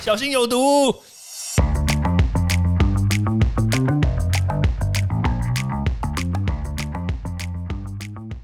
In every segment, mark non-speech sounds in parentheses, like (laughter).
小心有毒。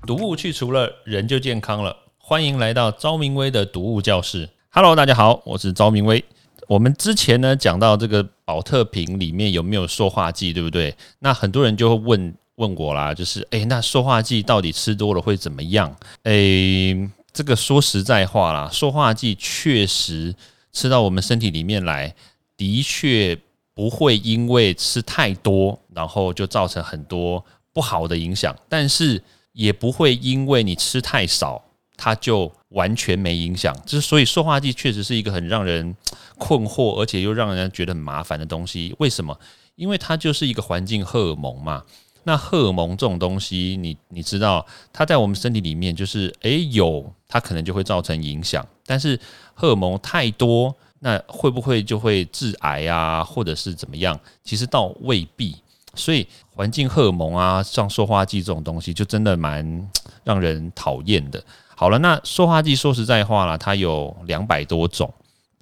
毒物去除了，人就健康了。欢迎来到昭明威的毒物教室。Hello，大家好，我是昭明威。我们之前呢讲到这个保特瓶里面有没有塑化剂，对不对？那很多人就会问问我啦，就是诶，那塑化剂到底吃多了会怎么样？诶，这个说实在话啦，塑化剂确实吃到我们身体里面来，的确不会因为吃太多，然后就造成很多不好的影响，但是。也不会因为你吃太少，它就完全没影响。就是所以，塑化剂确实是一个很让人困惑，而且又让人觉得很麻烦的东西。为什么？因为它就是一个环境荷尔蒙嘛。那荷尔蒙这种东西，你你知道，它在我们身体里面，就是诶有，它可能就会造成影响。但是荷尔蒙太多，那会不会就会致癌啊，或者是怎么样？其实倒未必。所以环境荷尔蒙啊，像塑化剂这种东西，就真的蛮 (tsk) 让人讨厌的。好了，那塑化剂说实在话了，它有两百多种，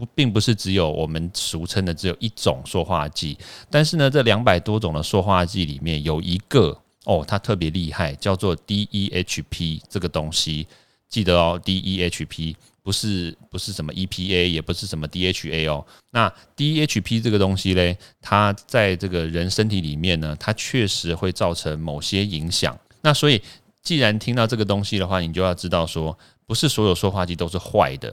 不，并不是只有我们俗称的只有一种塑化剂。但是呢，这两百多种的塑化剂里面有一个哦，它特别厉害，叫做 DEHP 这个东西，记得哦，DEHP。不是不是什么 EPA，也不是什么 DHA 哦。那 DHP 这个东西嘞，它在这个人身体里面呢，它确实会造成某些影响。那所以，既然听到这个东西的话，你就要知道说，不是所有塑化剂都是坏的，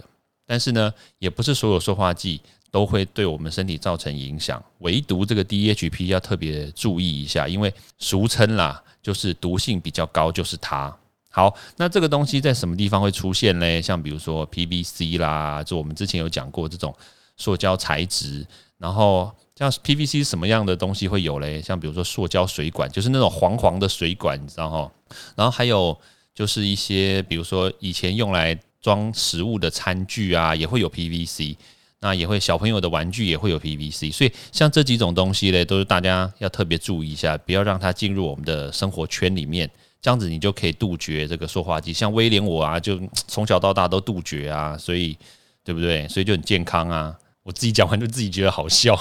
但是呢，也不是所有塑化剂都会对我们身体造成影响。唯独这个 DHP 要特别注意一下，因为俗称啦，就是毒性比较高，就是它。好，那这个东西在什么地方会出现呢？像比如说 PVC 啦，就我们之前有讲过这种塑胶材质，然后像 PVC 什么样的东西会有嘞？像比如说塑胶水管，就是那种黄黄的水管，你知道哈？然后还有就是一些比如说以前用来装食物的餐具啊，也会有 PVC，那也会小朋友的玩具也会有 PVC，所以像这几种东西嘞，都是大家要特别注意一下，不要让它进入我们的生活圈里面。这样子你就可以杜绝这个塑化剂，像威廉我啊，就从小到大都杜绝啊，所以对不对？所以就很健康啊。我自己讲完就自己觉得好笑。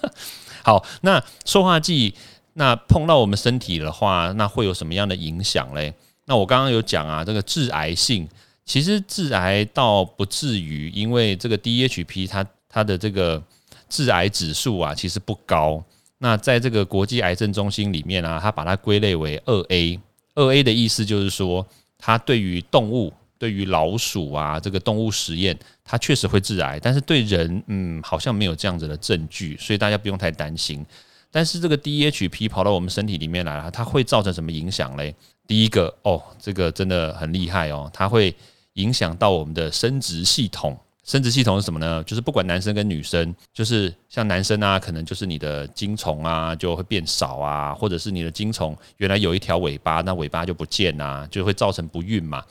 (laughs) 好，那塑化剂那碰到我们身体的话，那会有什么样的影响嘞？那我刚刚有讲啊，这个致癌性其实致癌倒不至于，因为这个 DHP 它它的这个致癌指数啊其实不高。那在这个国际癌症中心里面啊，它把它归类为二 A。二 A 的意思就是说，它对于动物，对于老鼠啊，这个动物实验，它确实会致癌，但是对人，嗯，好像没有这样子的证据，所以大家不用太担心。但是这个 DHP 跑到我们身体里面来了，它会造成什么影响嘞？第一个，哦，这个真的很厉害哦，它会影响到我们的生殖系统。生殖系统是什么呢？就是不管男生跟女生，就是像男生啊，可能就是你的精虫啊就会变少啊，或者是你的精虫原来有一条尾巴，那尾巴就不见啊，就会造成不孕嘛。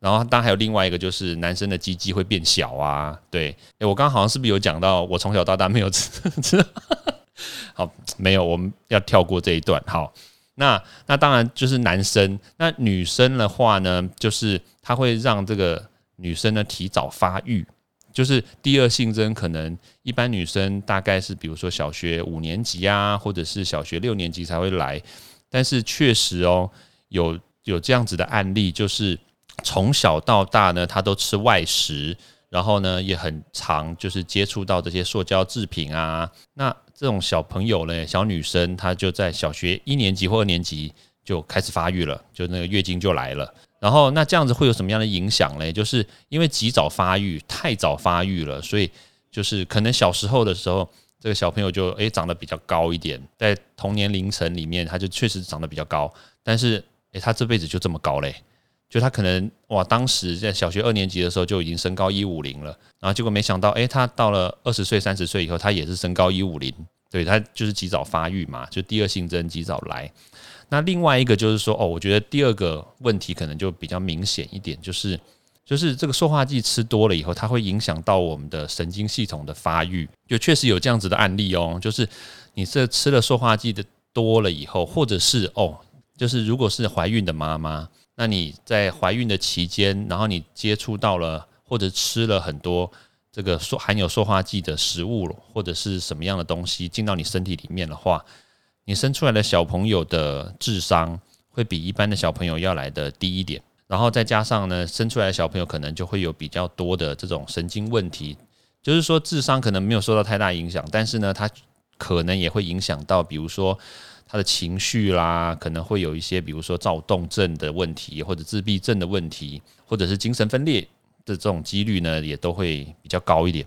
然后当然还有另外一个就是男生的鸡鸡会变小啊。对，诶，我刚刚好像是不是有讲到我从小到大没有吃？(laughs) 好，没有，我们要跳过这一段。好，那那当然就是男生，那女生的话呢，就是它会让这个女生呢提早发育。就是第二性征，可能一般女生大概是，比如说小学五年级啊，或者是小学六年级才会来。但是确实哦，有有这样子的案例，就是从小到大呢，她都吃外食，然后呢也很常就是接触到这些塑胶制品啊。那这种小朋友呢，小女生她就在小学一年级或二年级就开始发育了，就那个月经就来了。然后那这样子会有什么样的影响嘞？就是因为及早发育，太早发育了，所以就是可能小时候的时候，这个小朋友就诶长得比较高一点，在童年龄层里面，他就确实长得比较高。但是诶，他这辈子就这么高嘞？就他可能哇，当时在小学二年级的时候就已经身高一五零了，然后结果没想到诶，他到了二十岁、三十岁以后，他也是身高一五零，对他就是及早发育嘛，就第二性征及早来。那另外一个就是说，哦，我觉得第二个问题可能就比较明显一点，就是就是这个塑化剂吃多了以后，它会影响到我们的神经系统的发育，就确实有这样子的案例哦。就是你这吃了塑化剂的多了以后，或者是哦，就是如果是怀孕的妈妈，那你在怀孕的期间，然后你接触到了或者吃了很多这个说含有塑化剂的食物或者是什么样的东西进到你身体里面的话，你生出来的小朋友的智商会比一般的小朋友要来的低一点。然后再加上呢，生出来的小朋友可能就会有比较多的这种神经问题，就是说智商可能没有受到太大影响，但是呢，他可能也会影响到，比如说他的情绪啦，可能会有一些比如说躁动症的问题，或者自闭症的问题，或者是精神分裂。的这种几率呢，也都会比较高一点。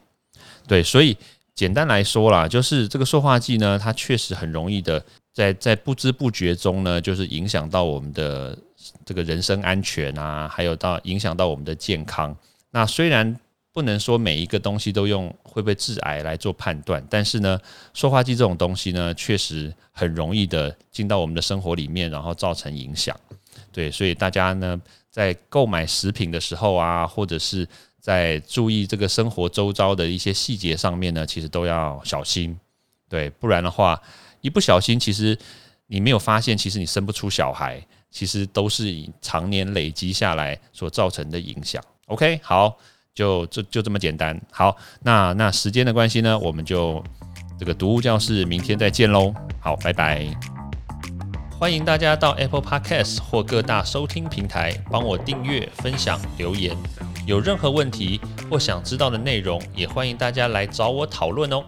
对，所以简单来说啦，就是这个塑化剂呢，它确实很容易的，在在不知不觉中呢，就是影响到我们的这个人身安全啊，还有到影响到我们的健康。那虽然不能说每一个东西都用会不会致癌来做判断，但是呢，塑化剂这种东西呢，确实很容易的进到我们的生活里面，然后造成影响。对，所以大家呢。在购买食品的时候啊，或者是在注意这个生活周遭的一些细节上面呢，其实都要小心，对，不然的话，一不小心，其实你没有发现，其实你生不出小孩，其实都是以常年累积下来所造成的影响。OK，好，就就就这么简单。好，那那时间的关系呢，我们就这个读物教室明天再见喽。好，拜拜。欢迎大家到 Apple Podcast 或各大收听平台帮我订阅、分享、留言。有任何问题或想知道的内容，也欢迎大家来找我讨论哦。